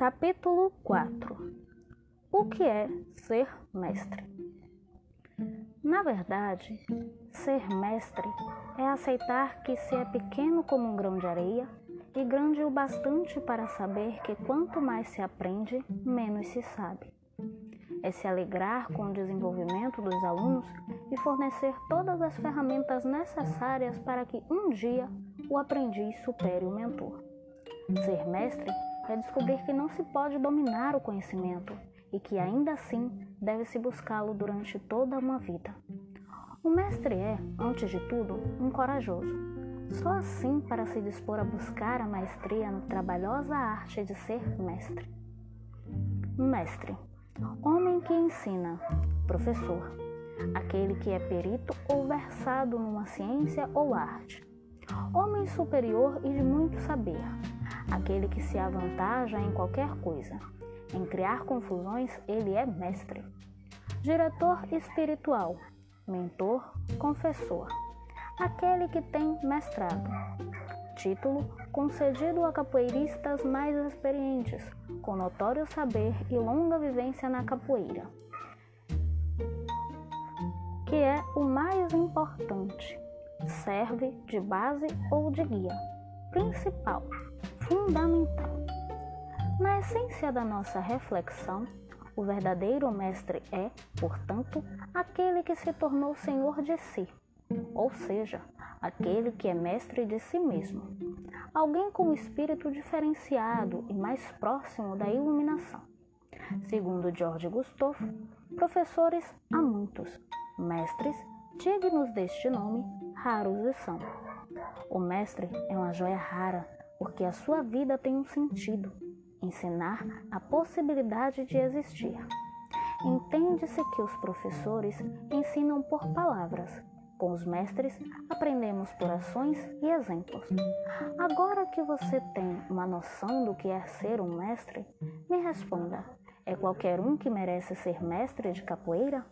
Capítulo 4 O que é ser mestre? Na verdade, ser mestre é aceitar que se é pequeno como um grão de areia e grande o bastante para saber que quanto mais se aprende, menos se sabe. É se alegrar com o desenvolvimento dos alunos e fornecer todas as ferramentas necessárias para que um dia o aprendiz supere o mentor. Ser mestre é descobrir que não se pode dominar o conhecimento e que ainda assim deve-se buscá-lo durante toda uma vida. O mestre é, antes de tudo, um corajoso. Só assim para se dispor a buscar a maestria na trabalhosa arte de ser mestre. Mestre, homem que ensina, professor, aquele que é perito ou versado numa ciência ou arte. Homem superior e de muito saber, aquele que se avantaja em qualquer coisa. Em criar confusões, ele é mestre. Diretor espiritual, mentor, confessor, aquele que tem mestrado. Título concedido a capoeiristas mais experientes, com notório saber e longa vivência na capoeira. Que é o mais importante, serve de base ou de guia, principal fundamental. Na essência da nossa reflexão, o verdadeiro mestre é, portanto, aquele que se tornou senhor de si, ou seja, aquele que é mestre de si mesmo. Alguém com espírito diferenciado e mais próximo da iluminação. Segundo George Gustavo, professores há muitos, mestres, dignos deste nome, raros são. O mestre é uma joia rara porque a sua vida tem um sentido ensinar a possibilidade de existir. Entende-se que os professores ensinam por palavras, com os mestres aprendemos por ações e exemplos. Agora que você tem uma noção do que é ser um mestre, me responda: é qualquer um que merece ser mestre de capoeira?